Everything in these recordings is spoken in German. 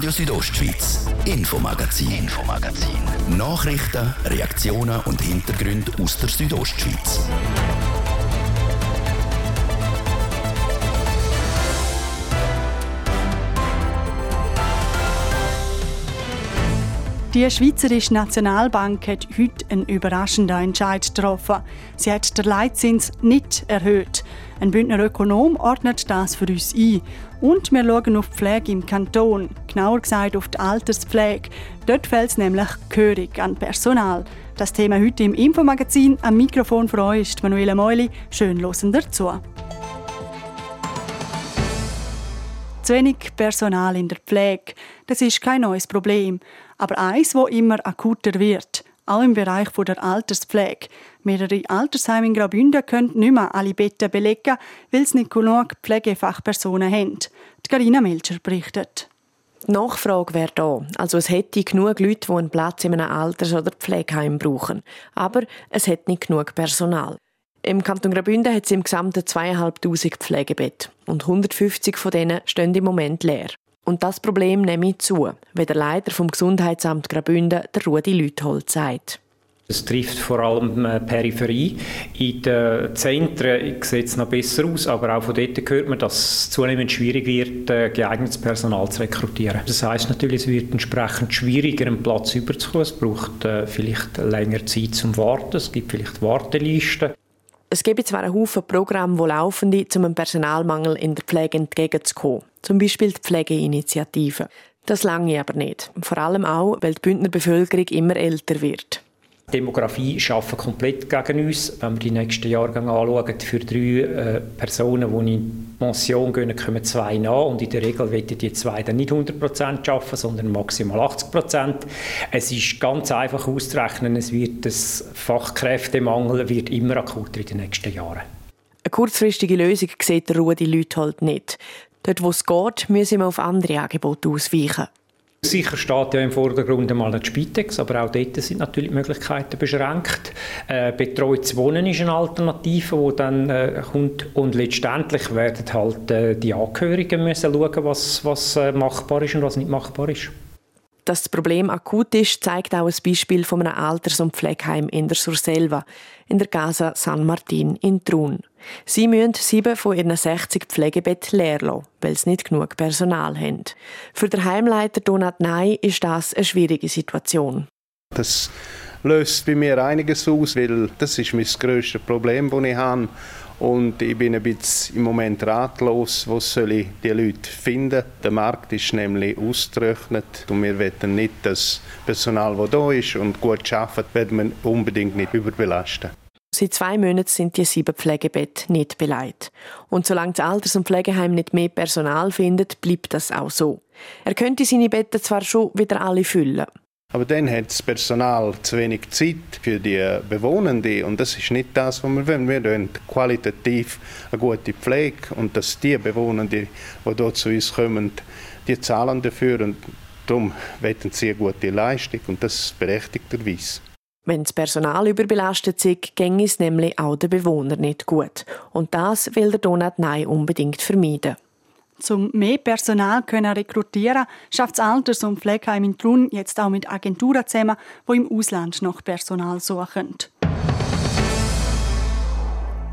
Radio Südostschweiz, Infomagazin, Infomagazin. Nachrichten, Reaktionen und Hintergründe aus der Südostschweiz. Die Schweizerische Nationalbank hat heute einen überraschenden Entscheid getroffen. Sie hat den Leitzins nicht erhöht. Ein Bündner Ökonom ordnet das für uns ein. Und wir schauen auf die Pflege im Kanton, genauer gesagt auf die Alterspflege. Dort fällt es nämlich gehörig an Personal. Das Thema heute im Infomagazin. Am Mikrofon für euch ist Manuela Meuli. Schön hören dazu. Zu wenig Personal in der Pflege, das ist kein neues Problem aber eins, wo immer akuter wird, auch im Bereich der Alterspflege. Mehrere Altersheime in Graubünden können nicht mehr alle Betten belegen, weil sie nicht genug Pflegefachpersonen haben. Die Carina Melcher berichtet. Die Nachfrage wäre da. Also es hätte genug Leute, die einen Platz in einem Alters- oder Pflegeheim brauchen. Aber es hat nicht genug Personal. Im Kanton Graubünden hat es im Gesamten 2'500 Pflegebetten. Und 150 von denen stehen im Moment leer. Und das Problem nehme ich zu, wie der Leiter vom Gesundheitsamt Graubünden, der Rudi Lüthold, sagt. Es trifft vor allem die Peripherie. In den Zentren sieht es noch besser aus, aber auch von dort hört man, dass es zunehmend schwierig wird, äh, geeignetes Personal zu rekrutieren. Das heißt natürlich, es wird entsprechend schwieriger, einen Platz überzukommen. Es braucht äh, vielleicht länger Zeit zum Warten. Es gibt vielleicht Wartelisten. Es gibt zwar einen Haufen Programme, die laufen, um dem Personalmangel in der Pflege entgegenzukommen. Zum Beispiel die Pflegeinitiative. Das lange aber nicht. Vor allem auch, weil die Bündner Bevölkerung immer älter wird. Die Demografie arbeitet komplett gegen uns. Wenn wir die nächsten Jahrgänge anschauen, für drei äh, Personen, die in Pension gehen, kommen zwei nach. Und in der Regel werden die zwei dann nicht 100% arbeiten, sondern maximal 80%. Es ist ganz einfach auszurechnen, es wird das Fachkräftemangel wird immer akuter in den nächsten Jahren. Eine kurzfristige Lösung sieht der Rudi Leuthold nicht. Dort, wo es geht, müssen wir auf andere Angebote ausweichen. Sicher steht ja im Vordergrund einmal die Spitex, aber auch dort sind natürlich die Möglichkeiten beschränkt. Äh, betreutes Wohnen ist eine Alternative, die dann äh, kommt und letztendlich werden halt äh, die Angehörigen müssen schauen, was, was äh, machbar ist und was nicht machbar ist. Dass das Problem akut ist, zeigt auch ein Beispiel von einem Alters- und Pflegeheim in der Surselva, in der Casa San Martin in Trun. Sie müssen sieben von ihren 60 Pflegebetten leer lassen, weil sie nicht genug Personal haben. Für den Heimleiter Donat Ney ist das eine schwierige Situation. Das löst bei mir einiges aus, weil das ist mein grösstes Problem, das ich habe. Und ich bin ein bisschen im Moment ratlos, wo soll ich die Leute finden. Der Markt ist nämlich ausgerechnet und wir wollen nicht das Personal, das da ist und gut arbeitet, werden wir unbedingt nicht überbelasten. Seit zwei Monaten sind die sieben Pflegebetten nicht beleidigt. Und solange das Alters- und Pflegeheim nicht mehr Personal findet, bleibt das auch so. Er könnte seine Betten zwar schon wieder alle füllen, aber dann hat das Personal zu wenig Zeit für die Bewohnenden und das ist nicht das, was wir wollen. Wir wollen qualitativ eine gute Pflege und dass die Bewohnenden, die hier zu uns kommen, die zahlen dafür und darum wollen sie eine gute Leistung und das berechtigterweise. Wenn das Personal überbelastet ist, ginge es nämlich auch den Bewohnern nicht gut. Und das will der Donat Ney unbedingt vermeiden. Zum mehr Personal können rekrutieren, schafft das Alters- und Pflegeheim in Trun jetzt auch mit Agenturen zusammen, die im Ausland nach Personal suchen.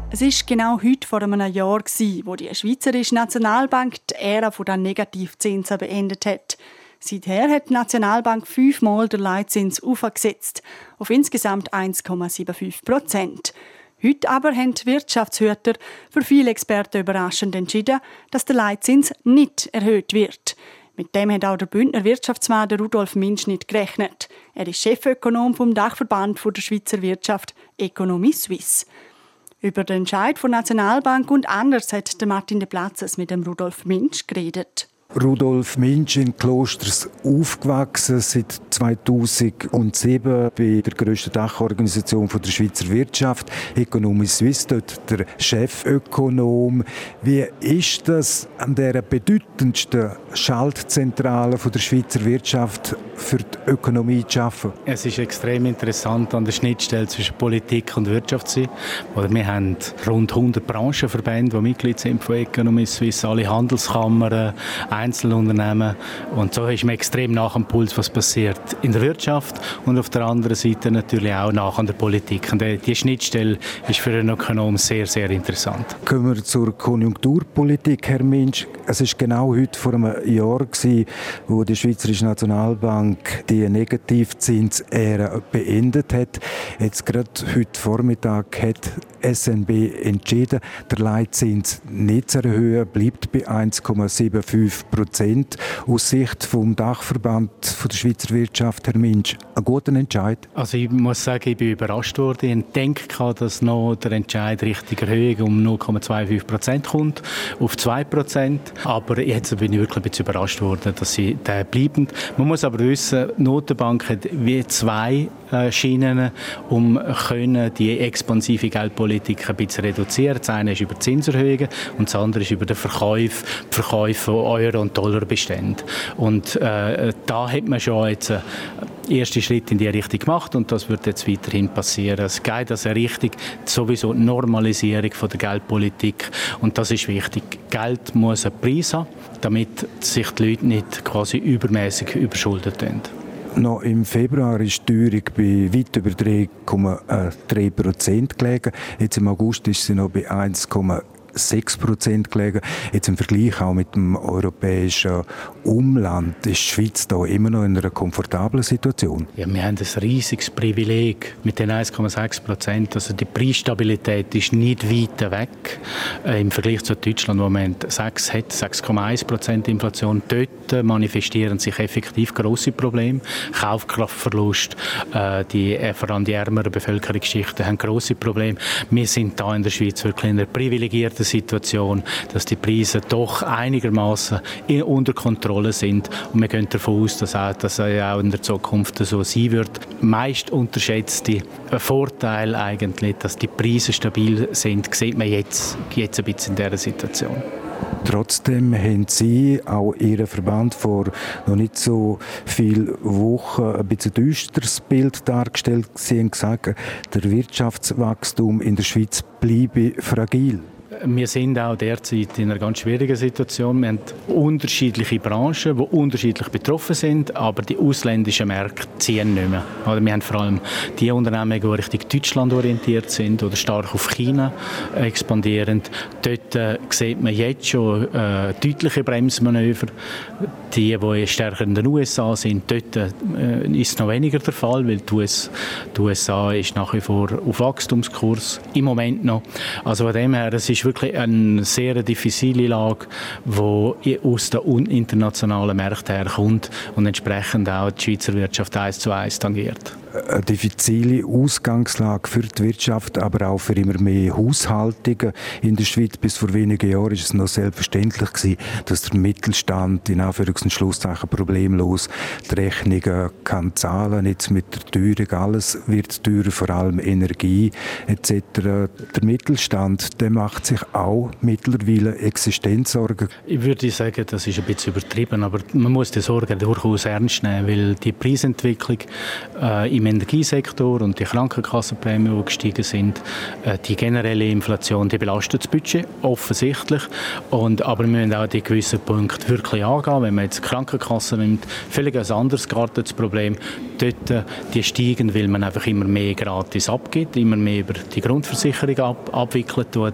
Es ist genau heute vor einem Jahr, wo die Schweizerische Nationalbank die Ära der Negativzinsen beendet hat. Seither hat die Nationalbank fünfmal den Leitzins aufgesetzt, auf insgesamt 1,75 Prozent. Heute aber haben die Wirtschaftshüter für viele Experten überraschend entschieden, dass der Leitzins nicht erhöht wird. Mit dem hat auch der Bündner Wirtschaftsmann Rudolf Minsch nicht gerechnet. Er ist Chefökonom vom Dachverband der Schweizer Wirtschaft Economie Suisse. Über den Entscheid der Nationalbank und anders hat Martin de Platzes mit dem Rudolf Minsch geredet. Rudolf Minsch in Klosters aufgewachsen, seit 2007 bei der grössten Dachorganisation der Schweizer Wirtschaft, Economy Suisse, dort der Chefökonom. Wie ist das an der bedeutendsten Schaltzentrale der Schweizer Wirtschaft für die Ökonomie zu arbeiten? Es ist extrem interessant, an der Schnittstelle zwischen Politik und Wirtschaft zu sein. Wir haben rund 100 Branchenverbände, die Mitglied sind von Economy Suisse, alle Handelskammern, Einzelunternehmen. Und so ist man extrem nach am Puls, was passiert in der Wirtschaft und auf der anderen Seite natürlich auch nach an der Politik. Und die Schnittstelle ist für einen Ökonom sehr, sehr interessant. Kommen wir zur Konjunkturpolitik, Herr Minsch. Es ist genau heute vor einem Jahr gewesen, wo die Schweizerische Nationalbank die Negativzinsära beendet hat. Jetzt gerade heute Vormittag hat SNB entschieden, der Leitzins nicht zu erhöhen, bleibt bei 1,75 Prozent. Aus Sicht vom Dachverband von der Schweizer Wirtschaft, Herr Minsch, ein guter Entscheid? Also ich muss sagen, ich bin überrascht worden. Ich denke, dass noch der Entscheid Richtung Erhöhung um 0,25 Prozent kommt, auf 2 Prozent. Aber jetzt bin ich wirklich ein bisschen überrascht worden, dass sie da bleiben. Man muss aber wissen, die Notenbank hat wie zwei Schienen, um können die expansive Geldpolitik ein bisschen reduzieren. Das eine ist über Zinserhöhungen und das andere ist über den Verkauf, Verkauf von Euro- und Dollarbeständen. Und äh, da hat man schon jetzt äh, erste Schritt in die Richtung gemacht und das wird jetzt weiterhin passieren. Es geht also Richtung sowieso Normalisierung von der Geldpolitik und das ist wichtig. Geld muss einen Preis haben, damit sich die Leute nicht quasi übermäßig überschuldet werden. Noch im Februar ist die Teuerung bei weit über 3,3 Prozent gelegen. Jetzt im August ist sie noch bei 1,7 6 Prozent gelegen. Jetzt im Vergleich auch mit dem europäischen Umland ist die Schweiz da immer noch in einer komfortablen Situation. Ja, wir haben ein riesiges Privileg mit den 1,6 Prozent. Also die Preisstabilität ist nicht weit weg äh, im Vergleich zu Deutschland, wo man 6 hat, 6,1 Prozent Inflation. Dort manifestieren sich effektiv große Probleme. Kaufkraftverlust, äh, die, äh, vor allem die ärmeren Bevölkerungsschichten haben große Probleme. Wir sind da in der Schweiz wirklich in einer privilegierten Situation, dass die Preise doch einigermaßen unter Kontrolle sind. Und wir gehen davon aus, dass auch, das auch in der Zukunft so sein wird. Meist unterschätzte Vorteil eigentlich, dass die Preise stabil sind, sieht man jetzt, jetzt ein bisschen in dieser Situation. Trotzdem haben Sie auch Ihren Verband vor noch nicht so vielen Wochen ein bisschen düsteres Bild dargestellt. Sie haben gesagt, der Wirtschaftswachstum in der Schweiz bleibe fragil. Wir sind auch derzeit in einer ganz schwierigen Situation. Wir haben unterschiedliche Branchen, die unterschiedlich betroffen sind, aber die ausländischen Märkte ziehen nicht mehr. wir haben vor allem die Unternehmen, die Richtung Deutschland orientiert sind oder stark auf China expandieren. Dort äh, sieht man jetzt schon äh, deutliche Bremsmanöver. Die, die stärker in den USA sind, dort äh, ist es noch weniger der Fall, weil die, US, die USA ist nach wie vor auf Wachstumskurs, im Moment noch. Also von dem her, es ist wirklich eine sehr diffizile Lage, die aus den internationalen Märkten herkommt und entsprechend auch die Schweizer Wirtschaft eins zu eins tangiert eine diffizile Ausgangslage für die Wirtschaft, aber auch für immer mehr Haushaltungen in der Schweiz. Bis vor wenigen Jahren ist es noch selbstverständlich gewesen, dass der Mittelstand in Anführungs- und Schlusszeichen problemlos die Rechnungen kann zahlen. Jetzt mit der Teuerung alles wird teurer, vor allem Energie etc. Der Mittelstand, der macht sich auch mittlerweile Existenzsorgen. Ich würde sagen, das ist ein bisschen übertrieben, aber man muss die Sorgen durchaus ernst nehmen, weil die Preisentwicklung äh, im Energiesektor und die Krankenkassenprämien, die gestiegen sind, äh, die generelle Inflation, die belastet das Budget, offensichtlich. Und, aber wir müssen auch die gewissen Punkte wirklich angehen. Wenn man jetzt die Krankenkasse nimmt, völlig ein anderes das Problem. Dort, äh, die steigen, weil man einfach immer mehr gratis abgibt, immer mehr über die Grundversicherung ab, abwickelt tut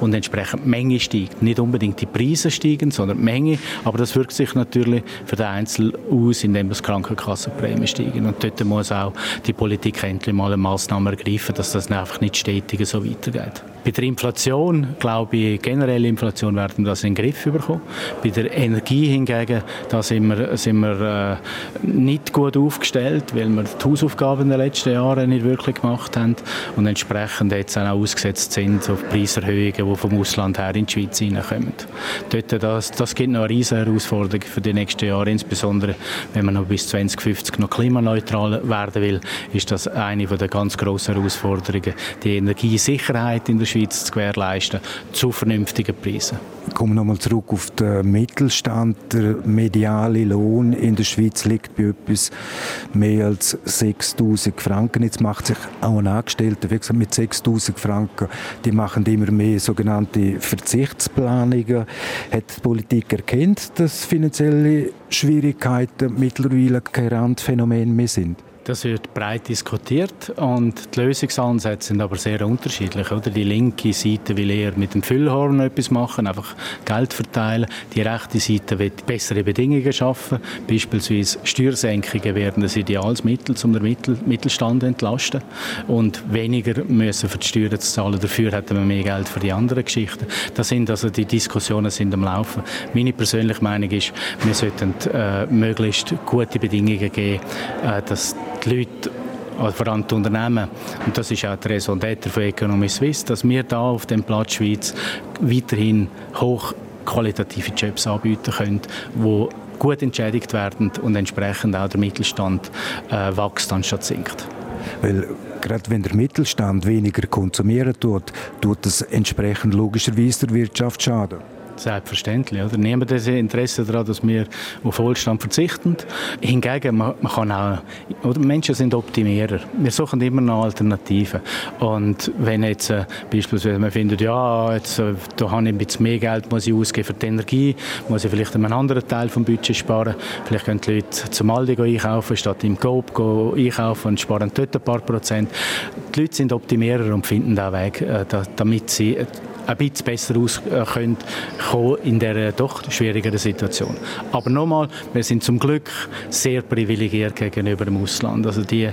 und entsprechend die Menge steigt. Nicht unbedingt die Preise steigen, sondern die Menge, aber das wirkt sich natürlich für den Einzelnen aus, indem das Krankenkassenprämien steigen. Und dort muss auch die Politik endlich mal eine Maßnahme ergreifen, dass das einfach nicht stetig so weitergeht. Bei der Inflation, glaube ich, generelle Inflation werden wir das in den Griff bekommen. Bei der Energie hingegen, da sind wir, sind wir äh, nicht gut aufgestellt, weil wir die Hausaufgaben in den letzten Jahren nicht wirklich gemacht haben und entsprechend jetzt auch ausgesetzt sind auf Preiserhöhungen, die vom Ausland her in die Schweiz hineinkommen. Dort, das, das gibt noch eine riesige Herausforderung für die nächsten Jahre, insbesondere wenn man noch bis 2050 noch klimaneutral werden will, ist das eine der ganz grossen Herausforderungen. Die Energiesicherheit in der Schweiz zu gewährleisten, zu vernünftigen Preisen. Kommen wir nochmal zurück auf den Mittelstand. Der mediale Lohn in der Schweiz liegt bei etwas mehr als 6000 Franken. Jetzt macht sich auch ein Angestellter, wie gesagt, mit 6000 Franken, die machen immer mehr sogenannte Verzichtsplanungen. Hat die Politik erkennt, dass finanzielle Schwierigkeiten mittlerweile kein Randphänomen mehr sind? Das wird breit diskutiert und die Lösungsansätze sind aber sehr unterschiedlich. Oder? Die linke Seite will eher mit dem Füllhorn etwas machen, einfach Geld verteilen. Die rechte Seite will bessere Bedingungen schaffen. Beispielsweise Steuersenkungen werden das ideales Mittel, um den Mittel Mittelstand zu entlasten. Und weniger müssen für die Steuern zu zahlen. Dafür hätten wir mehr Geld für die anderen Geschichten. Das sind also die Diskussionen sind am Laufen. Meine persönliche Meinung ist, wir sollten äh, möglichst gute Bedingungen geben, äh, dass die Leute also vor allem die Unternehmen, und das ist auch die Raison d'être von Economy Suisse, dass wir da auf dem Platz Schweiz weiterhin hochqualitative Jobs anbieten können, die gut entschädigt werden und entsprechend auch der Mittelstand äh, wächst anstatt sinkt. Weil gerade wenn der Mittelstand weniger konsumieren tut, tut das entsprechend logischerweise der Wirtschaft schaden. Selbstverständlich. Oder? Niemand hat Interesse daran, dass wir auf Wohlstand verzichten. Hingegen, man, man kann auch, oder Menschen sind Optimierer. Wir suchen immer noch Alternativen. Und wenn jetzt äh, beispielsweise man findet, ja, jetzt, äh, da habe ich ein bisschen mehr Geld muss ich ausgeben für die Energie, muss ich vielleicht einen anderen Teil vom Budget sparen. Vielleicht können die Leute zum Aldi einkaufen, statt im Coop einkaufen und sparen dort ein paar Prozent. Die Leute sind Optimierer und finden auch Weg, äh, damit sie ein bisschen besser rauskommen in dieser doch schwierigeren Situation. Aber nochmal, wir sind zum Glück sehr privilegiert gegenüber dem Ausland. Also die,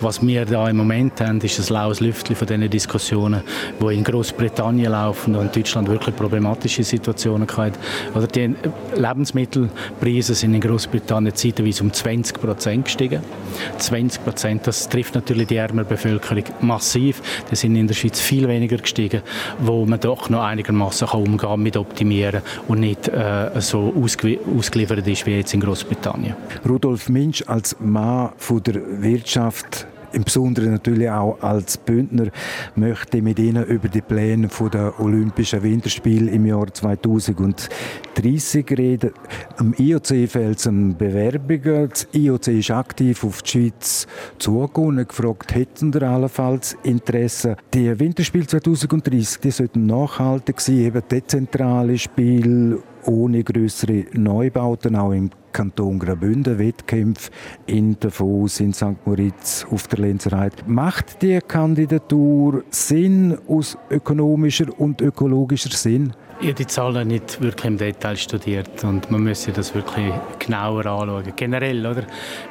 was wir da im Moment haben, ist ein laues Lüftchen von diesen Diskussionen, die in Großbritannien laufen und in Deutschland wirklich problematische Situationen hatten. Oder die Lebensmittelpreise sind in Großbritannien zeitweise um 20 Prozent gestiegen. 20 Prozent, das trifft natürlich die ärmere Bevölkerung massiv. Die sind in der Schweiz viel weniger gestiegen, wo man da doch noch einigermaßen umgehen mit optimieren und nicht äh, so ausge ausgeliefert ist wie jetzt in Großbritannien. Rudolf Minsch als Mann von der Wirtschaft im Besonderen natürlich auch als Bündner möchte mit Ihnen über die Pläne der Olympischen Winterspiele im Jahr 2030 reden. Am IOC fehlt es an Bewerbungen. Das IOC ist aktiv auf die Schweiz und gefragt, hätten Sie allenfalls Interesse? Die Winterspiele 2030 die sollten nachhaltig sein, eben dezentrale Spiele ohne größere Neubauten, auch im Kanton Graubünden Wettkämpfe in Davos, in St. Moritz, auf der Lenzerheide. Macht die Kandidatur Sinn aus ökonomischer und ökologischer Sinn? Ich habe die Zahlen nicht wirklich im Detail studiert und man müsste das wirklich genauer anschauen. Generell, oder?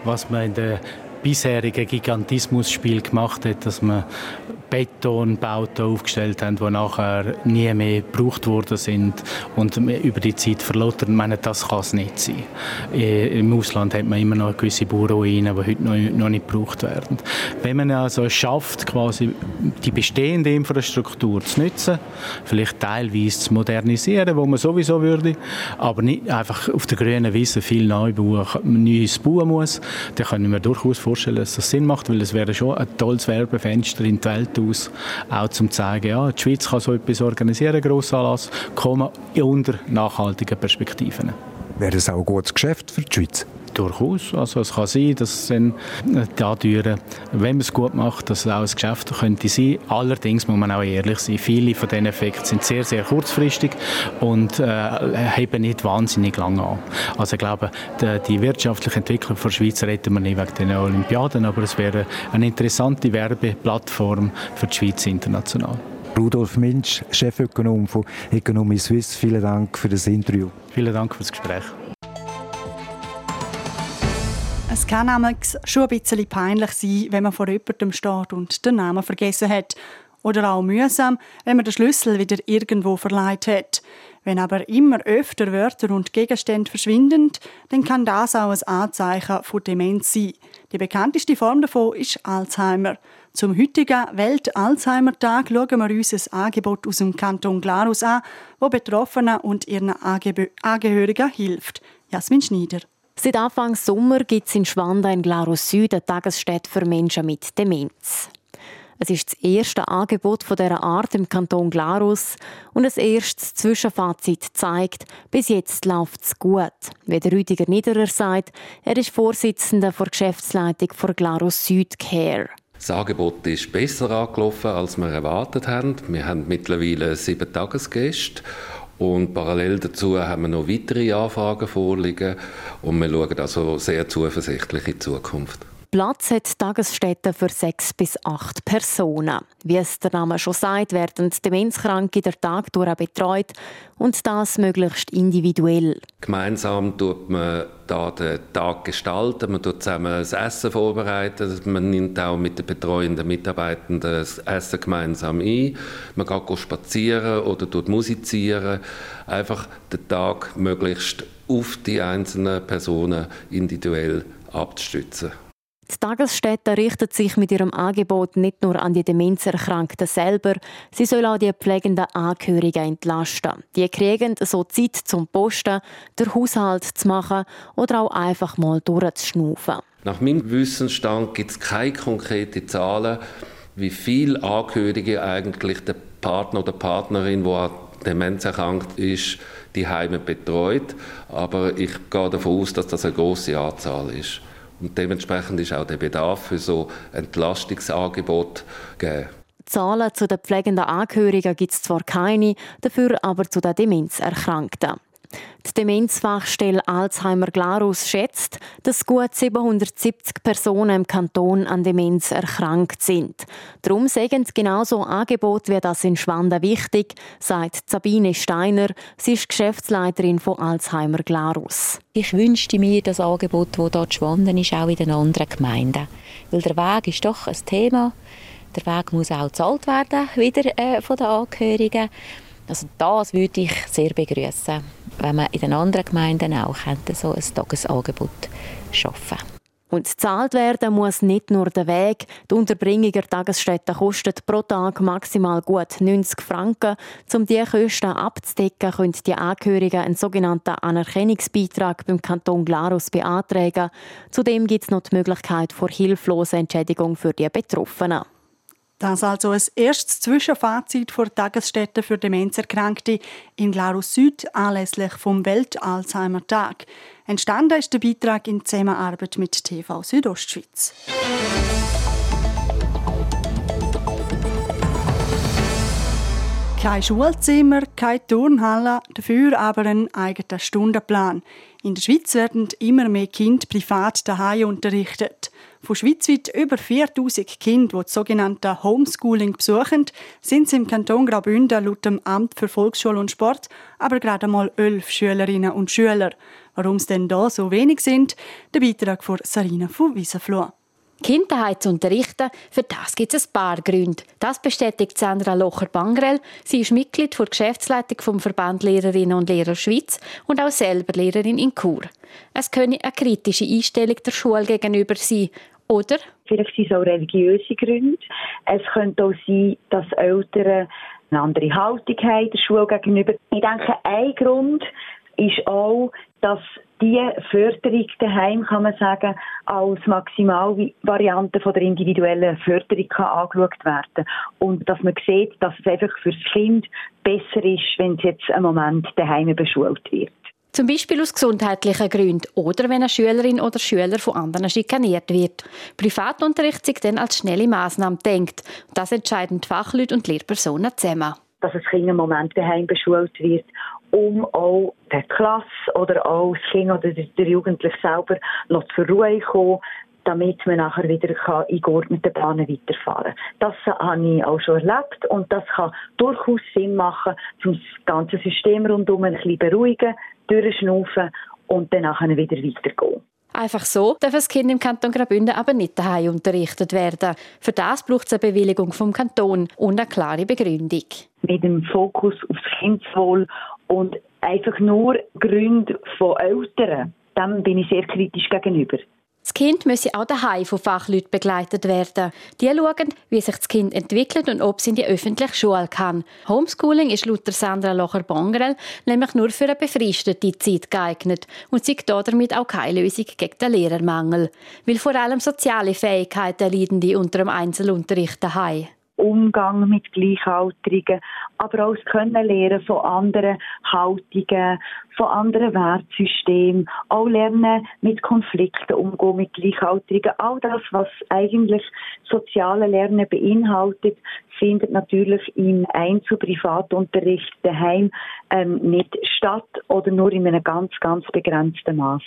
Was man in der bisherigen Gigantismus-Spiel gemacht hat, dass man Betonbauten aufgestellt haben, die nachher nie mehr gebraucht worden sind und über die Zeit verlottern. Ich meine, das kann es nicht sein. Im Ausland hat man immer noch gewisse Bauruinen, die heute noch, nicht gebraucht werden. Wenn man also es schafft, quasi die bestehende Infrastruktur zu nutzen, vielleicht teilweise zu modernisieren, wo man sowieso würde, aber nicht einfach auf der grünen Wiese viel Neues bauen muss, dann können wir durchaus vorstellen, dass das Sinn macht, weil es wäre schon ein tolles Werbefenster in die Welt aus, auch zum zeigen, ja, die Schweiz kann so etwas organisieren, Grossanlass, kommen unter nachhaltigen Perspektiven. Wäre das auch ein gutes Geschäft für die Schweiz? Durchaus. Also es kann sein, dass es dann dadurch, wenn man es gut macht, dass es auch ein Geschäft könnte sein. Allerdings muss man auch ehrlich sein, viele von diesen Effekten sind sehr, sehr kurzfristig und äh, heben nicht wahnsinnig lange an. Also ich glaube, die, die wirtschaftliche Entwicklung der Schweiz retten wir nicht wegen den Olympiaden, aber es wäre eine interessante Werbeplattform für die Schweiz international. Rudolf Minsch, Chefökonom von Economy Suisse, vielen Dank für das Interview. Vielen Dank für das Gespräch. Es kann nämlich schon ein bisschen peinlich sein, wenn man vor jemandem steht und den Namen vergessen hat. Oder auch mühsam, wenn man den Schlüssel wieder irgendwo verleiht hat. Wenn aber immer öfter Wörter und Gegenstände verschwinden, dann kann das auch ein Anzeichen von Demenz sein. Die bekannteste Form davon ist Alzheimer. Zum heutigen Welt-Alzheimer-Tag schauen wir uns ein Angebot aus dem Kanton Glarus an, wo Betroffenen und ihren Angehörigen hilft. Jasmin Schneider. Seit Anfang Sommer gibt es in Schwanda in Glarus Süd eine Tagesstätte für Menschen mit Demenz. Es ist das erste Angebot dieser Art im Kanton Glarus und ein erstes Zwischenfazit zeigt, bis jetzt läuft es gut. Wie der Rüdiger Niederer sagt, er ist Vorsitzender der Geschäftsleitung von Glarus Süd Care. Das Angebot ist besser angelaufen, als wir erwartet haben. Wir haben mittlerweile sieben Tagesgäste und parallel dazu haben wir noch weitere Anfragen vorliegen und wir schauen also sehr zuversichtlich in die Zukunft. Platz hat die Tagesstätte für sechs bis acht Personen. Wie es der Name schon sagt, werden Demenzkranke der Tag durch betreut und das möglichst individuell. Gemeinsam tut man da den Tag gestalten, man tut zusammen das Essen vorbereiten, man nimmt auch mit den betreuenden Mitarbeitenden das Essen gemeinsam ein, man geht spazieren oder tut musizieren, einfach den Tag möglichst auf die einzelnen Personen individuell abzustützen. Die Tagesstätte richtet sich mit ihrem Angebot nicht nur an die Demenzerkrankten selber, sie soll auch die pflegenden Angehörigen entlasten. Die kriegen so Zeit zum Posten, den Haushalt zu machen oder auch einfach mal durchzuschnaufen. Nach meinem Wissensstand gibt es keine konkreten Zahlen, wie viele Angehörige eigentlich der Partner oder Partnerin, der demenzerkrankt ist, die Heime betreut. Aber ich gehe davon aus, dass das eine große Anzahl ist. Und dementsprechend ist auch der Bedarf für so Entlastungsangebot gegeben. Zahlen zu den pflegenden Angehörigen gibt es zwar keine, dafür aber zu den Demenzerkrankten. Die Demenzfachstelle Alzheimer Glarus schätzt, dass gut 770 Personen im Kanton an Demenz erkrankt sind. Darum sagen genauso Angebot wie das in Schwanda wichtig, sagt Sabine Steiner. Sie ist Geschäftsleiterin von Alzheimer Glarus. Ich wünschte mir das Angebot, das zu Schwanden ist, auch in den anderen Gemeinden. Weil der Weg ist doch ein Thema. Der Weg muss auch gezahlt werden, wieder äh, von den Angehörigen. Also das würde ich sehr begrüßen wenn man in den anderen Gemeinden auch so ein Tagesangebot schaffen und zahlt werden muss nicht nur der Weg. Die Unterbringung der Tagesstätte kostet pro Tag maximal gut 90 Franken. Um diese Kosten abzudecken, können die Angehörigen einen sogenannten Anerkennungsbeitrag beim Kanton Glarus beantragen. Zudem gibt es noch die Möglichkeit vor hilfloser Entschädigung für die Betroffenen. Das also ein erstes Zwischenfazit der Tagesstätte für Demenzerkrankte in Glarus Süd anlässlich vom Welt-Alzheimer-Tag. Entstanden ist der Beitrag in Zusammenarbeit mit TV Südostschweiz. Kein Schulzimmer, keine Turnhalle, dafür aber ein eigener Stundenplan. In der Schweiz werden immer mehr Kinder privat daheim unterrichtet. Von schweizweit über 4000 Kindern, die das sogenannte Homeschooling besuchen, sind es im Kanton Graubünden laut dem Amt für Volksschule und Sport aber gerade mal elf Schülerinnen und Schüler. Warum es denn da so wenig sind, der Beitrag von Sarina von Wiesenfloh. Kinder zu unterrichten, für das gibt es ein paar Gründe. Das bestätigt Sandra Locher-Bangrell. Sie ist Mitglied der Geschäftsleitung vom Verband Lehrerinnen und Lehrer Schweiz und auch selber Lehrerin in Chur. Es könne eine kritische Einstellung der Schule gegenüber sein oder? Vielleicht sind es auch religiöse Gründe. Es könnte auch sein, dass Eltern eine andere Haltung haben der Schule gegenüber. Ich denke, ein Grund ist auch, dass die Förderung daheim, kann man sagen, als Maximalvariante von der individuellen Förderung kann angeschaut werden und dass man sieht, dass es einfach für das Kind besser ist, wenn es jetzt einen Moment daheim beschult wird. Zum Beispiel aus gesundheitlichen Gründen oder wenn eine Schülerin oder Schüler von anderen schikaniert wird. Privatunterricht sich dann als schnelle Maßnahme denkt. Das entscheiden die Fachleute und Lehrpersonen zusammen. Dass das Kind im Moment daheim beschult wird, um auch der Klasse oder auch das Kind oder der Jugendliche selber noch zur Ruhe zu kommen, damit man nachher wieder in geordneten Bahnen weiterfahren kann. Das habe ich auch schon erlebt und das kann durchaus Sinn machen, um das ganze System rundum ein bisschen beruhigen, durchschnaufen und dann nachher wieder weitergehen. Einfach so darf das Kind im Kanton Graubünden aber nicht daheim unterrichtet werden. Für das braucht es eine Bewilligung vom Kanton und eine klare Begründung. Mit dem Fokus aufs Kindeswohl und einfach nur Gründe von Eltern, dem bin ich sehr kritisch gegenüber. Das Kind müsse auch daheim von Fachleuten begleitet werden. Die schauen, wie sich das Kind entwickelt und ob es in die öffentliche Schule kann. Homeschooling ist laut Sandra Locher-Bongrel nämlich nur für eine befristete Zeit geeignet und sieht damit auch keine Lösung gegen den Lehrermangel. Weil vor allem soziale Fähigkeiten leiden die unter dem Einzelunterricht daheim. Umgang mit Gleichaltrigen, aber auch das Kennenlernen von anderen Haltungen, von anderen Wertsystemen, auch lernen mit Konflikten umgehen mit Gleichaltrigen. All das, was eigentlich soziale Lernen beinhaltet, findet natürlich im Einzel-Privatunterricht daheim ähm, nicht statt oder nur in einem ganz, ganz begrenzten Maß.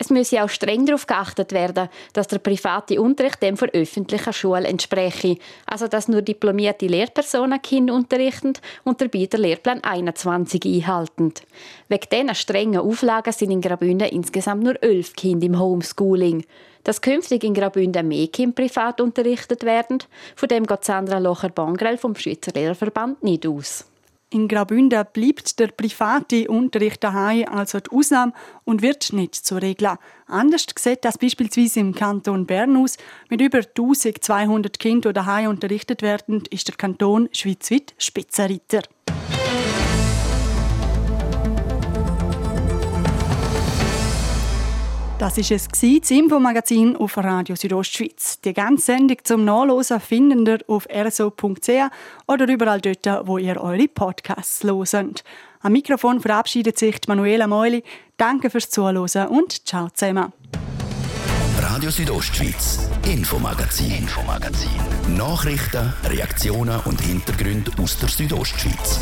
Es müsse auch streng darauf geachtet werden, dass der private Unterricht dem von öffentlicher Schule entspreche. Also, dass nur diplomierte Lehrpersonen Kinder unterrichten und dabei der Lehrplan 21 einhalten. Wegen diesen strengen Auflagen sind in Graubünden insgesamt nur elf Kinder im Homeschooling. Dass künftig in Graubünden mehr Kinder privat unterrichtet werden, von dem geht Sandra Locher-Bongrel vom Schweizer Lehrverband nicht aus. In Graubünden bleibt der private Unterricht daheim also die Ausnahme und wird nicht zur Regel. Anders sieht das beispielsweise im Kanton Bern aus. Mit über 1200 Kindern, die daheim unterrichtet werden, ist der Kanton schweizweit Spitzenreiter. Das ist es das Infomagazin auf Radio Südostschweiz. Die ganze Sendung zum Nachlesen findet ihr auf rso.ch oder überall dort, wo ihr eure Podcasts loset. Am Mikrofon verabschiedet sich Manuela Meuli. Danke fürs Zuhören und ciao zusammen. Radio Südostschweiz, Infomagazin, Infomagazin. Nachrichten, Reaktionen und Hintergründe aus der Südostschweiz.